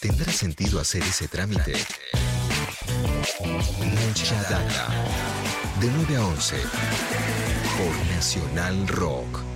¿Tendrá sentido hacer ese trámite? Mucha data. De 9 a 11. Por Nacional Rock.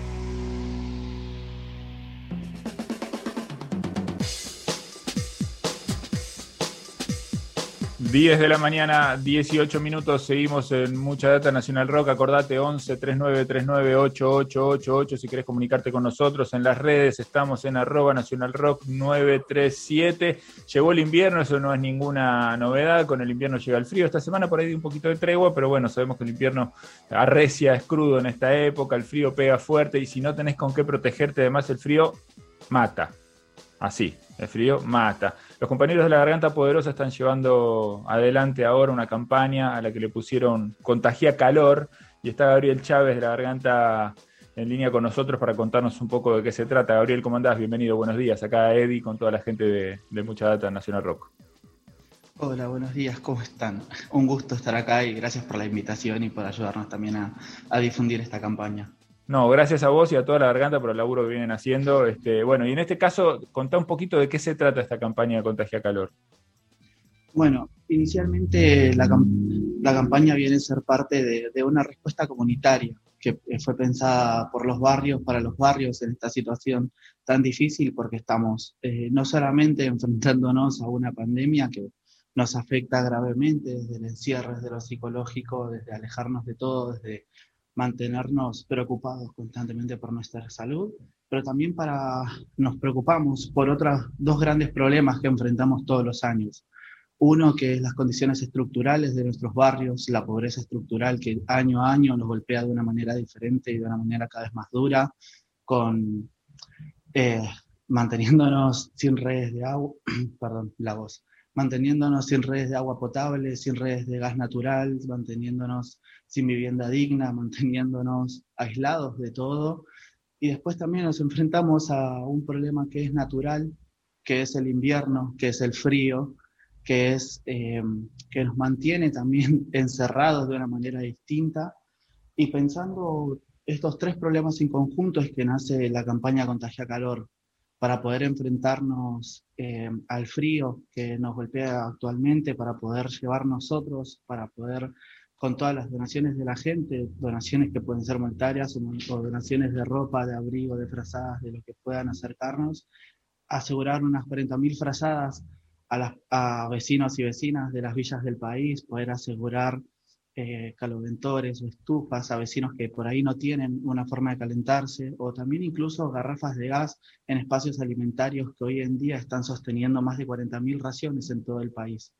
10 de la mañana, 18 minutos, seguimos en Mucha Data Nacional Rock. Acordate 11 39 39 8888 si querés comunicarte con nosotros. En las redes estamos en arroba Nacional Rock 937. Llegó el invierno, eso no es ninguna novedad. Con el invierno llega el frío. Esta semana por ahí un poquito de tregua, pero bueno, sabemos que el invierno arrecia, es crudo en esta época. El frío pega fuerte y si no tenés con qué protegerte, además el frío mata. Así, el frío mata. Los compañeros de la Garganta Poderosa están llevando adelante ahora una campaña a la que le pusieron Contagia Calor y está Gabriel Chávez de la Garganta en línea con nosotros para contarnos un poco de qué se trata. Gabriel, ¿cómo andás? Bienvenido, buenos días. Acá Eddie con toda la gente de, Mucha Data Nacional Rock. Hola, buenos días, ¿cómo están? Un gusto estar acá y gracias por la invitación y por ayudarnos también a difundir esta campaña. No, gracias a vos y a toda la garganta por el laburo que vienen haciendo. Este, bueno, y en este caso, contá un poquito de qué se trata esta campaña de Contagia Calor. Bueno, inicialmente la, campaña viene a ser parte de, una respuesta comunitaria que fue pensada por los barrios, para los barrios en esta situación tan difícil, porque estamos eh, no solamente enfrentándonos a una pandemia que nos afecta gravemente desde el encierre, desde lo psicológico, desde alejarnos de todo, desde mantenernos preocupados constantemente por nuestra salud, pero también para nos preocupamos por otros dos grandes problemas que enfrentamos todos los años. Uno que es las condiciones estructurales de nuestros barrios, la pobreza estructural que año a año nos golpea de una manera diferente y de una manera cada vez más dura, con eh, manteniéndonos sin redes de agua, perdón, la voz, manteniéndonos sin redes de agua potable, sin redes de gas natural, manteniéndonos sin vivienda digna, manteniéndonos aislados de todo. Y después también nos enfrentamos a un problema que es natural, que es el invierno, que es el frío, que, es, eh, que nos mantiene también encerrados de una manera distinta. Y pensando estos tres problemas en conjunto es que nace la campaña Contagia Calor, para poder enfrentarnos eh, al frío que nos golpea actualmente, para poder llevar nosotros, para poder con todas las donaciones de la gente, donaciones que pueden ser monetarias o, donaciones de ropa, de abrigo, de frazadas, de lo que puedan acercarnos, asegurar unas 40.000 frazadas a, a vecinos y vecinas de las villas del país, poder asegurar eh, caloventores o estufas a vecinos que por ahí no tienen una forma de calentarse, o también incluso garrafas de gas en espacios alimentarios que hoy en día están sosteniendo más de 40.000 raciones en todo el país.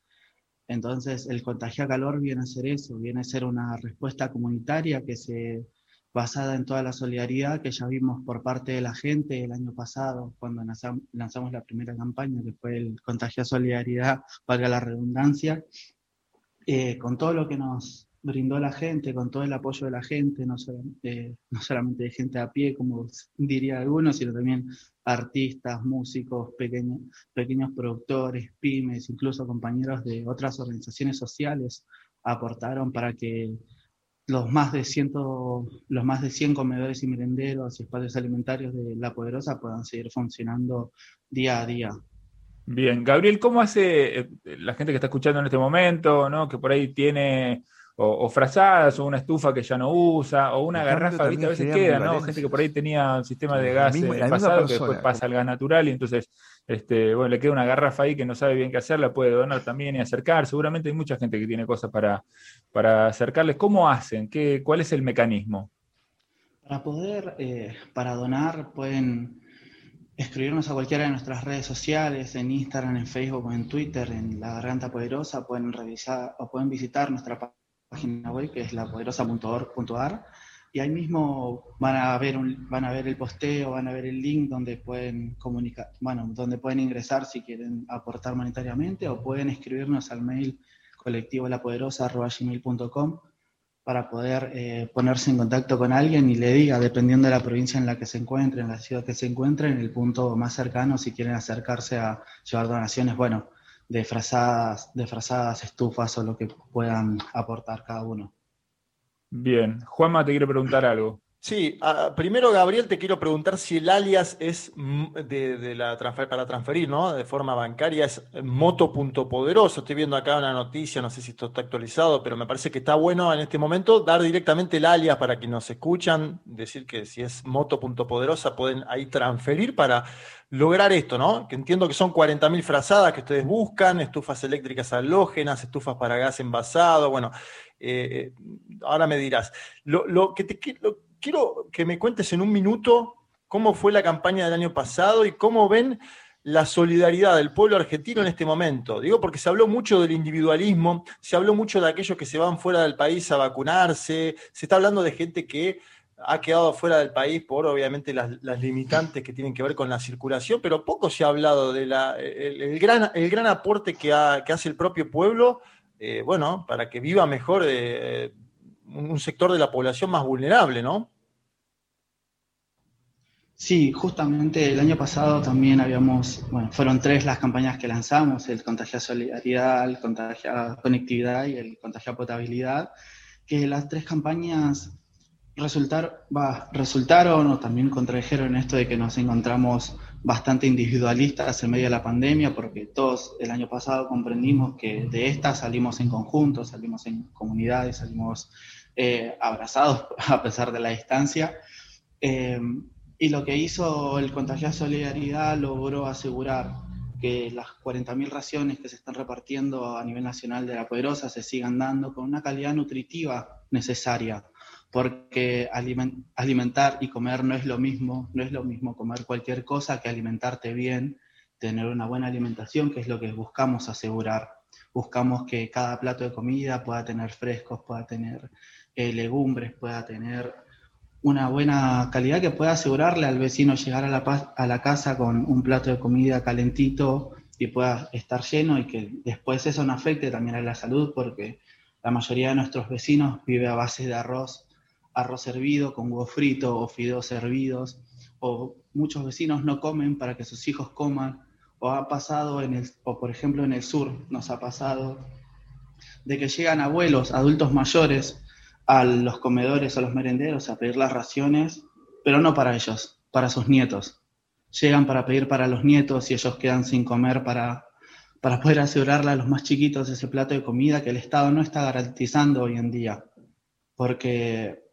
Entonces, el contagio calor viene a ser eso, viene a ser una respuesta comunitaria que se basada en toda la solidaridad que ya vimos por parte de la gente el año pasado, cuando lanzamos la primera campaña, que fue el contagio solidaridad, valga la redundancia, eh, con todo lo que nos brindó la gente, con todo el apoyo de la gente, no, solamente, no solamente de gente a pie, como diría algunos, sino también artistas, músicos, pequeños, pequeños productores, pymes, incluso compañeros de otras organizaciones sociales aportaron para que los más de, ciento, los más de 100 comedores y merenderos y espacios alimentarios de La Poderosa puedan seguir funcionando día a día. Bien, Gabriel, ¿cómo hace eh, la gente que está escuchando en este momento, ¿no? que por ahí tiene o, frazadas o una estufa que ya no usa o una garrafa, ¿viste? a veces queda, ¿no? Gente que por ahí tenía un sistema de gas en el pasado que después pasa al gas natural y entonces este, bueno, le queda una garrafa ahí que no sabe bien qué hacer, la puede donar también y acercar. Seguramente hay mucha gente que tiene cosas para, para acercarles. ¿Cómo hacen? ¿Qué, ¿Cuál es el mecanismo? Para poder, eh, para donar, pueden escribirnos a cualquiera de nuestras redes sociales, en Instagram, en Facebook en Twitter, en La Garganta Poderosa, pueden revisar o pueden visitar nuestra página web que es lapoderosa.org.ar y ahí mismo van a ver un, van a ver el posteo, van a ver el link donde pueden comunicar, bueno, donde pueden ingresar si quieren aportar monetariamente o pueden escribirnos al mail colectivo lapoderosa.gmail.com para poder eh, ponerse en contacto con alguien y le diga, dependiendo de la provincia en la que se encuentre, en la ciudad que se encuentre, en el punto más cercano, si quieren acercarse a llevar donaciones, bueno, de frazadas, de frazadas, estufas o lo que puedan aportar cada uno. Bien, Juanma te quiere preguntar algo. Sí, primero Gabriel te quiero preguntar si el alias es de, la para transferir, ¿no? De forma bancaria es moto.poderoso. Estoy viendo acá una noticia, no sé si esto está actualizado, pero me parece que está bueno en este momento dar directamente el alias para quienes nos escuchan, decir que si es moto.poderosa pueden ahí transferir para lograr esto, ¿no? Que entiendo que son 40.000 frazadas que ustedes buscan, estufas eléctricas halógenas, estufas para gas envasado, bueno, eh, eh, ahora me dirás. Lo, que te, quiero quiero que me cuentes en un minuto cómo fue la campaña del año pasado y cómo ven la solidaridad del pueblo argentino en este momento. Digo, porque se habló mucho del individualismo, se habló mucho de aquellos que se van fuera del país a vacunarse, se está hablando de gente que ha quedado fuera del país por obviamente las, limitantes que tienen que ver con la circulación, pero poco se ha hablado del el, gran, el gran aporte que, hace el propio pueblo, eh, bueno, para que viva mejor eh, un sector de la población más vulnerable, ¿no? Sí, justamente el año pasado también habíamos, bueno, fueron tres las campañas que lanzamos, el Contagia Solidaridad, el Contagia Conectividad y el Contagia Potabilidad, que las tres campañas resultar, resultaron o también contradijeron esto de que nos encontramos bastante individualistas en medio de la pandemia, porque todos el año pasado comprendimos que de esta salimos en conjunto, salimos en comunidades, salimos eh, abrazados a pesar de la distancia. Eh, y lo que hizo el Contagiar Solidaridad logró asegurar que las 40.000 raciones que se están repartiendo a nivel nacional de la Poderosa se sigan dando con una calidad nutritiva necesaria, porque alimentar y comer no es lo mismo, no es lo mismo comer cualquier cosa que alimentarte bien, tener una buena alimentación, que es lo que buscamos asegurar. Buscamos que cada plato de comida pueda tener frescos, pueda tener eh, legumbres, pueda tener una buena calidad que pueda asegurarle al vecino llegar a la, casa con un plato de comida calentito y pueda estar lleno y que después eso no afecte también a la salud porque la mayoría de nuestros vecinos vive a base de arroz, arroz hervido con huevo frito o fideos hervidos o muchos vecinos no comen para que sus hijos coman o ha pasado en o por ejemplo en el sur nos ha pasado de que llegan abuelos, adultos mayores a los comedores, a los merenderos, a pedir las raciones, pero no para ellos, para sus nietos. Llegan para pedir para los nietos y ellos quedan sin comer para, para poder asegurarle a los más chiquitos ese plato de comida que el Estado no está garantizando hoy en día. Porque,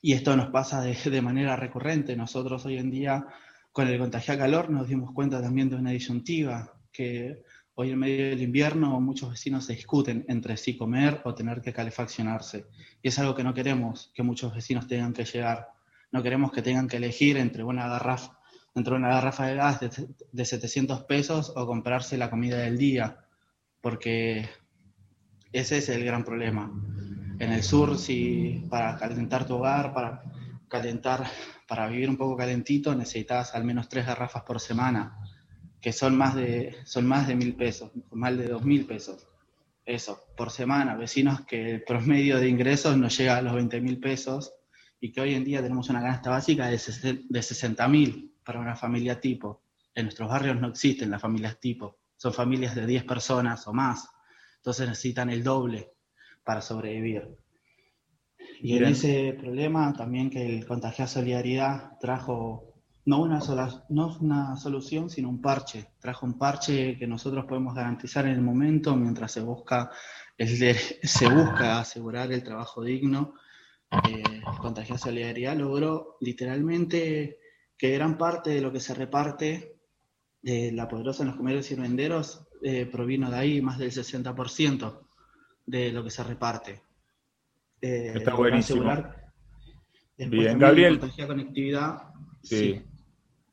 y esto nos pasa de, de manera recurrente, nosotros hoy en día con el contagio a calor nos dimos cuenta también de una disyuntiva, que Hoy en medio del invierno muchos vecinos se discuten entre sí comer o tener que calefaccionarse. Y es algo que no queremos que muchos vecinos tengan que llegar. No queremos que tengan que elegir entre una garrafa, entre una garrafa de gas de, 700 pesos o comprarse la comida del día. Porque ese es el gran problema. En el sur, si para calentar tu hogar, para calentar, para vivir un poco calentito, necesitas al menos tres garrafas por semana que son más de, son más de mil pesos, más de dos mil pesos. Eso, por semana, vecinos que el promedio de ingresos no llega a los 20 mil pesos y que hoy en día tenemos una canasta básica de, de 60 mil para una familia tipo. En nuestros barrios no existen las familias tipo, son familias de 10 personas o más, entonces necesitan el doble para sobrevivir. Y en ese problema también que el Contagiar Solidaridad trajo no una, sola, no una solución, sino un parche. Trajo un parche que nosotros podemos garantizar en el momento mientras se busca, el se busca asegurar el trabajo digno. Eh, Contagia Solidaridad logró literalmente que gran parte de lo que se reparte de la poderosa en los comercios y venderos eh, provino de ahí, más del 60% de lo que se reparte. Eh, Está buenísimo. Bien, Gabriel. Conectividad. sí.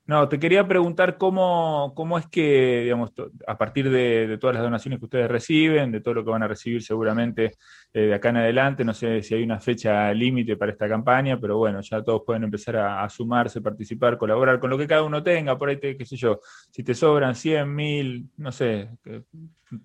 No, te quería preguntar cómo, cómo es que, digamos, a partir de, todas las donaciones que ustedes reciben, de todo lo que van a recibir seguramente eh, de acá en adelante, no sé si hay una fecha límite para esta campaña, pero bueno, ya todos pueden empezar a, sumarse, participar, colaborar con lo que cada uno tenga, por ahí, te, qué sé yo, si te sobran 100, 1000, no sé,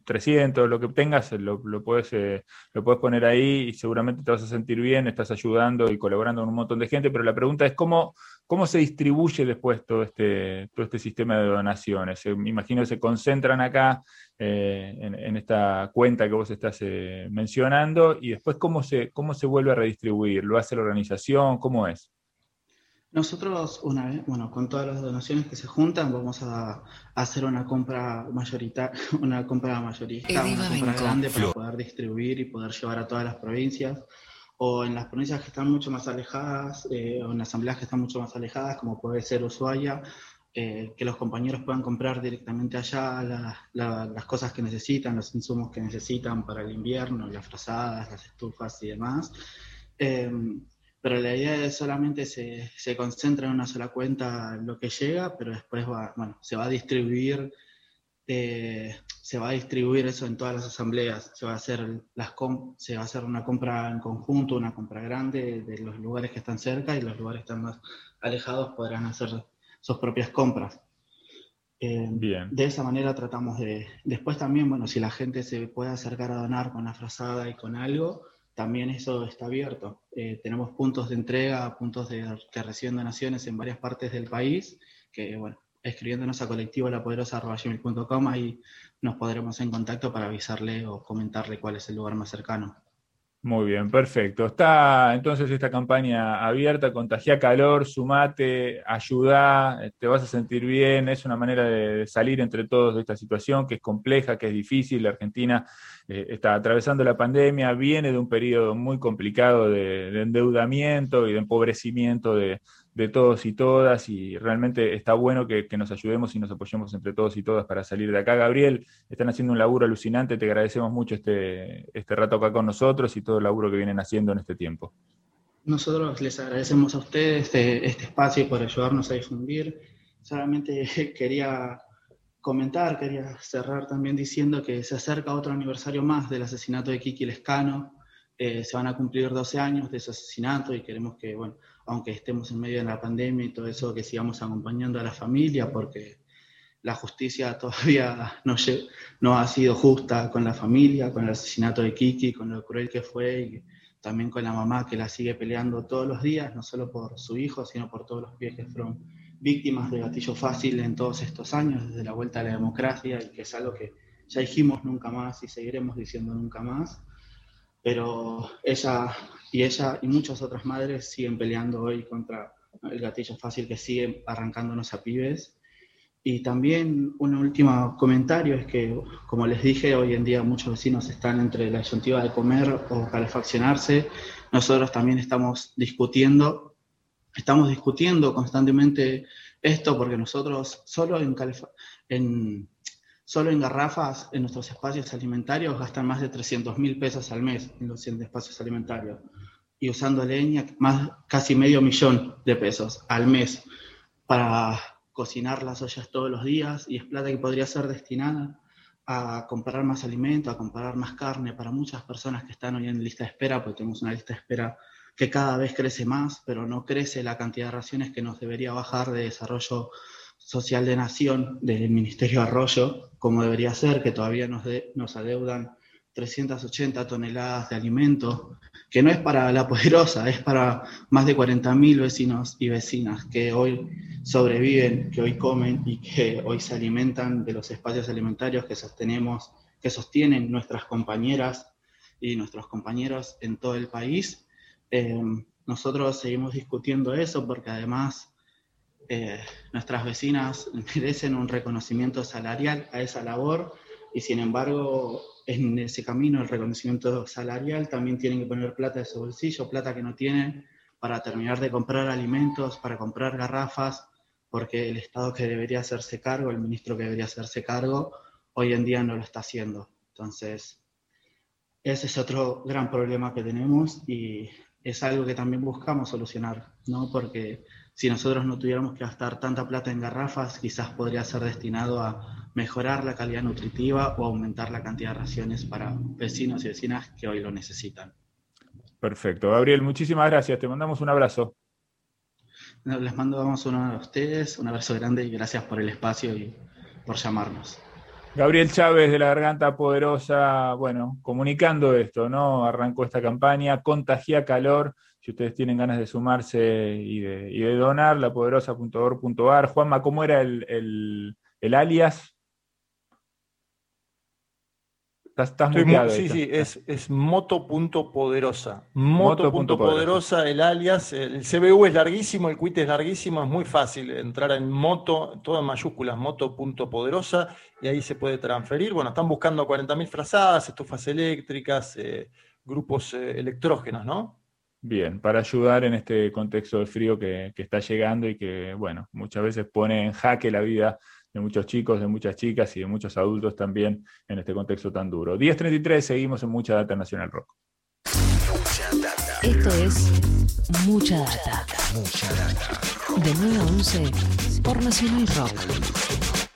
300, lo que tengas, lo, lo, puedes, eh, lo puedes poner ahí y seguramente te vas a sentir bien, estás ayudando y colaborando con un montón de gente, pero la pregunta es cómo, cómo se distribuye después todo este, todo este sistema de donaciones. Me imagino que se concentran acá eh, en, esta cuenta que vos estás eh, mencionando y después cómo se, cómo se vuelve a redistribuir, ¿lo hace la organización? ¿Cómo es? Nosotros, una vez, bueno, con todas las donaciones que se juntan, vamos a, hacer una compra mayoritaria, una compra mayorista, una compra grande para poder distribuir y poder llevar a todas las provincias o en las provincias que están mucho más alejadas, eh, o en asambleas que están mucho más alejadas, como puede ser Ushuaia, eh, que los compañeros puedan comprar directamente allá las cosas que necesitan, los insumos que necesitan para el invierno, las frazadas, las estufas y demás. Em, pero la idea es solamente se, se, concentra en una sola cuenta lo que llega, pero después va, bueno, se va a distribuir eh, se va a distribuir eso en todas las asambleas, se va a hacer las se va a hacer una compra en conjunto, una compra grande de los lugares que están cerca y los lugares que están más alejados podrán hacer sus propias compras. Eh, Bien. De esa manera tratamos de... Después también, bueno, si la gente se puede acercar a donar con la frazada y con algo, también eso está abierto. Eh, tenemos puntos de entrega, puntos de, que reciben donaciones en varias partes del país, que bueno, escribiéndonos a colectivo lapoderosa.gmail.com, ahí nos podremos en contacto para avisarle o comentarle cuál es el lugar más cercano. Muy bien, perfecto. Está entonces esta campaña abierta, contagia calor, sumate, ayuda, te vas a sentir bien, es una manera de salir entre todos de esta situación que es compleja, que es difícil. La Argentina eh, está atravesando la pandemia, viene de un periodo muy complicado de endeudamiento y de empobrecimiento de, de todos y todas y realmente está bueno que, nos ayudemos y nos apoyemos entre todos y todas para salir de acá. Gabriel, están haciendo un laburo alucinante, te agradecemos mucho este, este rato acá con nosotros y todo el laburo que vienen haciendo en este tiempo. Nosotros les agradecemos a ustedes este, este espacio por ayudarnos a difundir. Solamente quería comentar, quería cerrar también diciendo que se acerca otro aniversario más del asesinato de Kiki Lescano. Eh, se van a cumplir 12 años de ese asesinato y queremos que, bueno, aunque estemos en medio de la pandemia y todo eso, que sigamos acompañando a la familia, porque la justicia todavía no, no ha sido justa con la familia, con el asesinato de Kiki, con lo cruel que fue, y también con la mamá que la sigue peleando todos los días, no solo por su hijo, sino por todos los pies que fueron víctimas de gatillo fácil en todos estos años, desde la vuelta a la democracia, y que es algo que ya dijimos nunca más y seguiremos diciendo nunca más pero ella y ella y muchas otras madres siguen peleando hoy contra el gatillo fácil que sigue arrancándonos a pibes. Y también un último comentario es que, como les dije, hoy en día muchos vecinos están entre la disyuntiva de comer o calefaccionarse. Nosotros también estamos discutiendo, estamos discutiendo constantemente esto porque nosotros solo en, en Solo en garrafas, en nuestros espacios alimentarios, gastan más de 300 mil pesos al mes en los espacios alimentarios. Y usando leña, más, casi medio millón de pesos al mes para cocinar las ollas todos los días. Y es plata que podría ser destinada a comprar más alimento, a comprar más carne para muchas personas que están hoy en lista de espera, porque tenemos una lista de espera que cada vez crece más, pero no crece la cantidad de raciones que nos debería bajar de desarrollo social de nación del Ministerio Arroyo, como debería ser, que todavía nos, adeudan 380 toneladas de alimento, que no es para la poderosa, es para más de 40.000 vecinos y vecinas que hoy sobreviven, que hoy comen y que hoy se alimentan de los espacios alimentarios que sostenemos, que sostienen nuestras compañeras y nuestros compañeros en todo el país. Eh, nosotros seguimos discutiendo eso porque además eh, nuestras vecinas merecen un reconocimiento salarial a esa labor y sin embargo en ese camino el reconocimiento salarial también tienen que poner plata de su bolsillo, plata que no tienen para terminar de comprar alimentos, para comprar garrafas, porque el Estado que debería hacerse cargo, el ministro que debería hacerse cargo, hoy en día no lo está haciendo. Entonces, ese es otro gran problema que tenemos y es algo que también buscamos solucionar, ¿no? Porque si nosotros no tuviéramos que gastar tanta plata en garrafas, quizás podría ser destinado a mejorar la calidad nutritiva o aumentar la cantidad de raciones para vecinos y vecinas que hoy lo necesitan. Perfecto. Gabriel, muchísimas gracias. Te mandamos un abrazo. Les mandamos uno a ustedes, un abrazo grande y gracias por el espacio y por llamarnos. Gabriel Chávez de la Garganta Poderosa, bueno, comunicando esto, ¿no? Arrancó esta campaña, contagia calor si ustedes tienen ganas de sumarse y de, y de donar, lapoderosa.org.ar. Juanma, ¿cómo era el, alias? Estás, sí, sí, es, es moto.poderosa. Moto.poderosa, el alias. El CBU es larguísimo, el quit es larguísimo, es muy fácil entrar en moto, todo en mayúsculas, moto.poderosa, y ahí se puede transferir. Bueno, están buscando 40.000 frazadas, estufas eléctricas, eh, grupos eh, electrógenos, ¿no? Bien, para ayudar en este contexto de frío que, que está llegando y que, bueno, muchas veces pone en jaque la vida de muchos chicos, de muchas chicas y de muchos adultos también en este contexto tan duro. 10.33, seguimos en Mucha Data Nacional Rock. Esto es Mucha Data. Mucha Data. De 9 a 11 por Nacional Rock.